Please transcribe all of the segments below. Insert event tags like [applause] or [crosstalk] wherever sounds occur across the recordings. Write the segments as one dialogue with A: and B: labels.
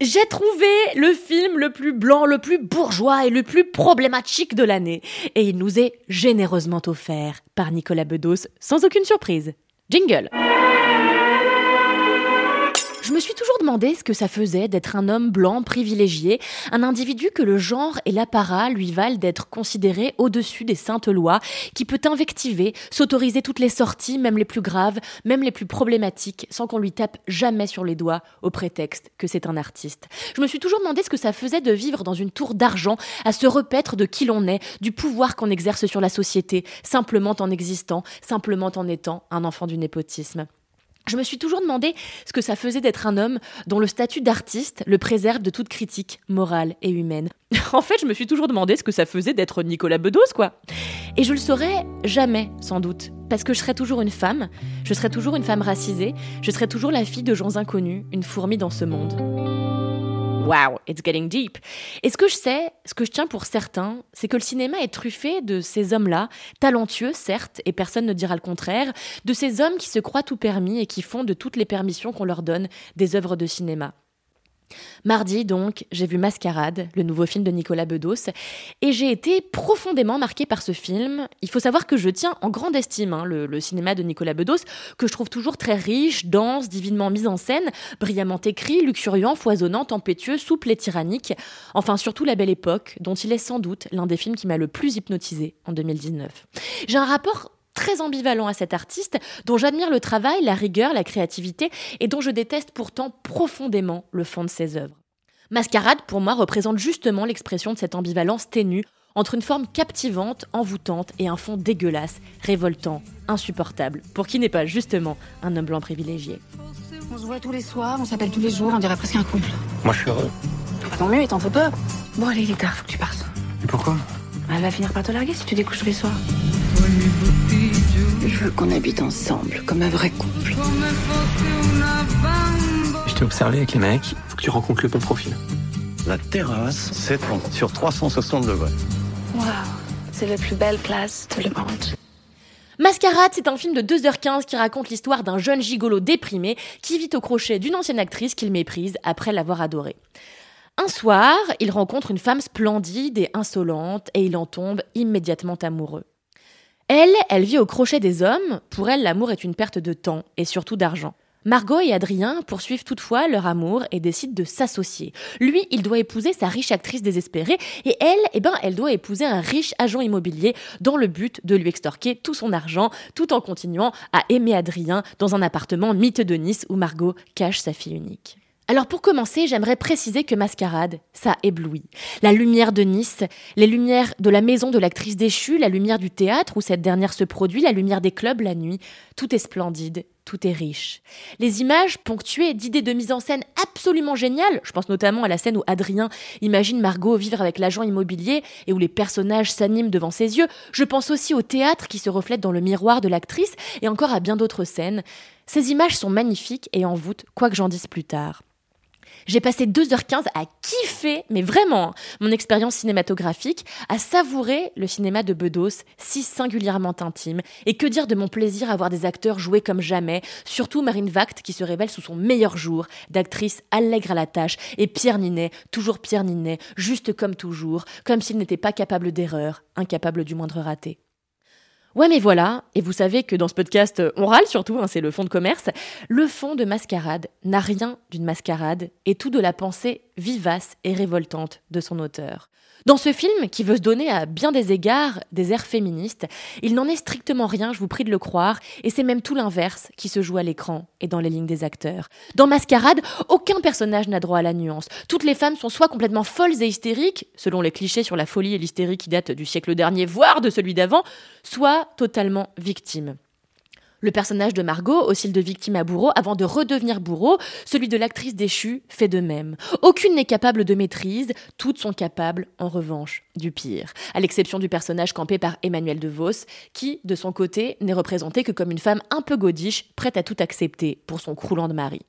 A: J'ai trouvé le film le plus blanc, le plus bourgeois et le plus problématique de l'année. Et il nous est généreusement offert par Nicolas Bedos, sans aucune surprise. Jingle je me suis toujours demandé ce que ça faisait d'être un homme blanc privilégié, un individu que le genre et l'apparat lui valent d'être considéré au-dessus des saintes lois, qui peut invectiver, s'autoriser toutes les sorties, même les plus graves, même les plus problématiques, sans qu'on lui tape jamais sur les doigts au prétexte que c'est un artiste. Je me suis toujours demandé ce que ça faisait de vivre dans une tour d'argent, à se repaître de qui l'on est, du pouvoir qu'on exerce sur la société, simplement en existant, simplement en étant un enfant du népotisme. Je me suis toujours demandé ce que ça faisait d'être un homme dont le statut d'artiste le préserve de toute critique morale et humaine. [laughs] en fait, je me suis toujours demandé ce que ça faisait d'être Nicolas Bedos, quoi. Et je le saurais jamais, sans doute, parce que je serais toujours une femme, je serais toujours une femme racisée, je serais toujours la fille de gens inconnus, une fourmi dans ce monde. Wow, it's getting deep. Et ce que je sais, ce que je tiens pour certains, c'est que le cinéma est truffé de ces hommes-là, talentueux certes, et personne ne dira le contraire, de ces hommes qui se croient tout permis et qui font de toutes les permissions qu'on leur donne des œuvres de cinéma. Mardi, donc, j'ai vu Mascarade, le nouveau film de Nicolas Bedos, et j'ai été profondément marquée par ce film. Il faut savoir que je tiens en grande estime hein, le, cinéma de Nicolas Bedos, que je trouve toujours très riche, dense, divinement mis en scène, brillamment écrit, luxuriant, foisonnant, tempétueux, souple et tyrannique. Enfin, surtout La Belle Époque, dont il est sans doute l'un des films qui m'a le plus hypnotisé en 2019. J'ai un rapport très ambivalent à cet artiste, dont j'admire le travail, la rigueur, la créativité, et dont je déteste pourtant profondément le fond de ses œuvres. Mascarade, pour moi, représente justement l'expression de cette ambivalence ténue entre une forme captivante, envoûtante et un fond dégueulasse, révoltant, insupportable, pour qui n'est pas justement un homme blanc privilégié.
B: On se voit tous les soirs, on s'appelle tous les jours, on dirait presque un couple.
C: Moi je suis heureux.
B: Bah, tant mieux, et t'en fais pas. Bon allez, il est tard, faut que tu partes.
C: Et pourquoi?
B: Elle va finir par te larguer si tu découches tous les soirs. Je veux qu'on habite ensemble, comme un vrai couple.
C: Je t'ai observé avec les mecs, faut que tu rencontres le bon profil.
D: La terrasse s'étend sur 360 degrés.
B: Waouh, c'est la plus belle place de le monde.
A: Mascarade, c'est un film de 2h15 qui raconte l'histoire d'un jeune gigolo déprimé qui vit au crochet d'une ancienne actrice qu'il méprise après l'avoir adorée. Un soir, il rencontre une femme splendide et insolente et il en tombe immédiatement amoureux. Elle, elle vit au crochet des hommes. Pour elle, l'amour est une perte de temps et surtout d'argent. Margot et Adrien poursuivent toutefois leur amour et décident de s'associer. Lui, il doit épouser sa riche actrice désespérée et elle, eh ben, elle doit épouser un riche agent immobilier dans le but de lui extorquer tout son argent tout en continuant à aimer Adrien dans un appartement mythe de Nice où Margot cache sa fille unique. Alors pour commencer, j'aimerais préciser que Mascarade, ça éblouit. La lumière de Nice, les lumières de la maison de l'actrice déchue, la lumière du théâtre où cette dernière se produit, la lumière des clubs la nuit, tout est splendide, tout est riche. Les images ponctuées d'idées de mise en scène absolument géniales, je pense notamment à la scène où Adrien imagine Margot vivre avec l'agent immobilier et où les personnages s'animent devant ses yeux, je pense aussi au théâtre qui se reflète dans le miroir de l'actrice et encore à bien d'autres scènes. Ces images sont magnifiques et envoûtent, quoi que j'en dise plus tard. J'ai passé 2h15 à kiffer, mais vraiment, mon expérience cinématographique, à savourer le cinéma de Bedos, si singulièrement intime. Et que dire de mon plaisir à voir des acteurs jouer comme jamais, surtout Marine Vact qui se révèle sous son meilleur jour, d'actrice allègre à la tâche, et Pierre Ninet, toujours Pierre Ninet, juste comme toujours, comme s'il n'était pas capable d'erreur, incapable du moindre raté. Ouais, mais voilà, et vous savez que dans ce podcast, on râle surtout, hein, c'est le fond de commerce. Le fond de mascarade n'a rien d'une mascarade et tout de la pensée vivace et révoltante de son auteur. Dans ce film, qui veut se donner à bien des égards des airs féministes, il n'en est strictement rien, je vous prie de le croire, et c'est même tout l'inverse qui se joue à l'écran et dans les lignes des acteurs. Dans Mascarade, aucun personnage n'a droit à la nuance. Toutes les femmes sont soit complètement folles et hystériques, selon les clichés sur la folie et l'hystérie qui datent du siècle dernier, voire de celui d'avant, soit totalement victimes. Le personnage de Margot oscille de victime à bourreau avant de redevenir bourreau, celui de l'actrice déchue fait de même. Aucune n'est capable de maîtrise, toutes sont capables, en revanche, du pire. À l'exception du personnage campé par Emmanuel De Vos, qui, de son côté, n'est représenté que comme une femme un peu godiche, prête à tout accepter pour son croulant de mari.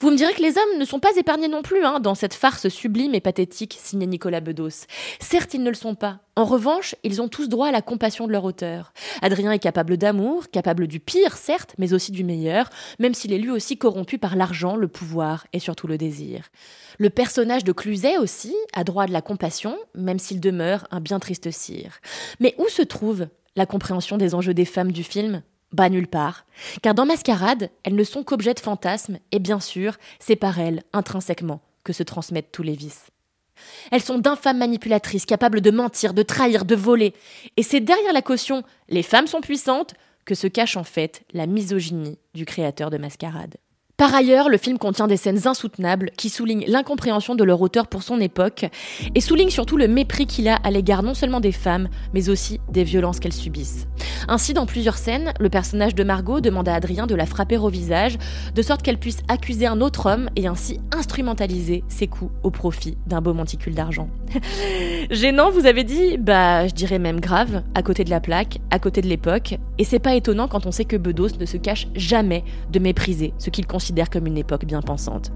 A: Vous me direz que les hommes ne sont pas épargnés non plus hein, dans cette farce sublime et pathétique signée Nicolas Bedos. Certes, ils ne le sont pas. En revanche, ils ont tous droit à la compassion de leur auteur. Adrien est capable d'amour, capable du pire, certes, mais aussi du meilleur, même s'il est lui aussi corrompu par l'argent, le pouvoir et surtout le désir. Le personnage de Cluzet aussi a droit de la compassion, même s'il demeure un bien triste cire. Mais où se trouve la compréhension des enjeux des femmes du film? Bah nulle part. Car dans Mascarade, elles ne sont qu'objets de fantasmes, et bien sûr, c'est par elles, intrinsèquement, que se transmettent tous les vices. Elles sont d'infâmes manipulatrices, capables de mentir, de trahir, de voler. Et c'est derrière la caution les femmes sont puissantes que se cache en fait la misogynie du créateur de Mascarade. Par ailleurs, le film contient des scènes insoutenables qui soulignent l'incompréhension de leur auteur pour son époque et soulignent surtout le mépris qu'il a à l'égard non seulement des femmes, mais aussi des violences qu'elles subissent. Ainsi, dans plusieurs scènes, le personnage de Margot demande à Adrien de la frapper au visage, de sorte qu'elle puisse accuser un autre homme et ainsi instrumentaliser ses coups au profit d'un beau monticule d'argent. [laughs] Gênant, vous avez dit Bah, je dirais même grave, à côté de la plaque, à côté de l'époque, et c'est pas étonnant quand on sait que Bedos ne se cache jamais de mépriser ce qu'il considère comme une époque bien pensante.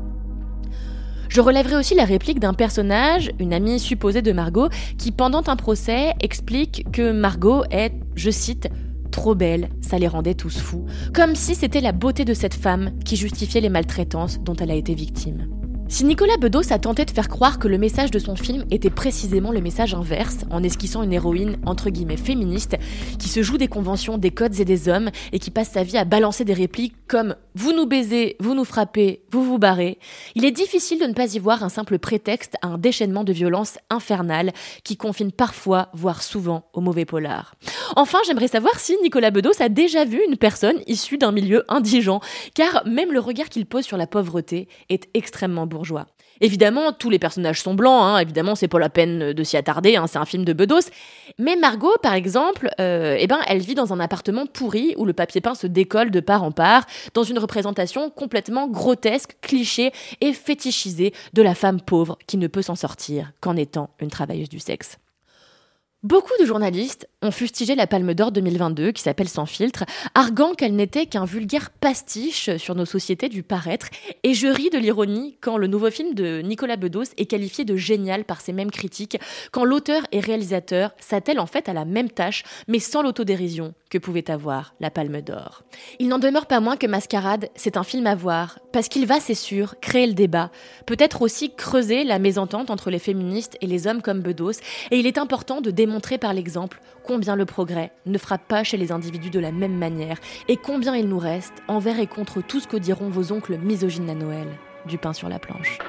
A: Je relèverai aussi la réplique d'un personnage, une amie supposée de Margot, qui pendant un procès explique que Margot est, je cite, trop belle, ça les rendait tous fous, comme si c'était la beauté de cette femme qui justifiait les maltraitances dont elle a été victime. Si Nicolas Bedos a tenté de faire croire que le message de son film était précisément le message inverse, en esquissant une héroïne entre guillemets féministe, qui se joue des conventions, des codes et des hommes, et qui passe sa vie à balancer des répliques comme vous nous baisez, vous nous frappez, vous vous barrez, il est difficile de ne pas y voir un simple prétexte à un déchaînement de violence infernale qui confine parfois, voire souvent, au mauvais polar. Enfin, j'aimerais savoir si Nicolas Bedos a déjà vu une personne issue d'un milieu indigent, car même le regard qu'il pose sur la pauvreté est extrêmement Évidemment, tous les personnages sont blancs, hein. évidemment, c'est pas la peine de s'y attarder, hein. c'est un film de Bedos. Mais Margot, par exemple, euh, eh ben, elle vit dans un appartement pourri où le papier peint se décolle de part en part, dans une représentation complètement grotesque, cliché et fétichisée de la femme pauvre qui ne peut s'en sortir qu'en étant une travailleuse du sexe. Beaucoup de journalistes ont fustigé la Palme d'Or 2022, qui s'appelle Sans filtre, arguant qu'elle n'était qu'un vulgaire pastiche sur nos sociétés du paraître, et je ris de l'ironie quand le nouveau film de Nicolas Bedos est qualifié de génial par ces mêmes critiques, quand l'auteur et réalisateur s'attellent en fait à la même tâche, mais sans l'autodérision que pouvait avoir la Palme d'Or. Il n'en demeure pas moins que Mascarade, c'est un film à voir, parce qu'il va, c'est sûr, créer le débat, peut-être aussi creuser la mésentente entre les féministes et les hommes comme Bedos, et il est important de démontrer par l'exemple combien le progrès ne frappe pas chez les individus de la même manière, et combien il nous reste, envers et contre tout ce que diront vos oncles misogynes à Noël, du pain sur la planche.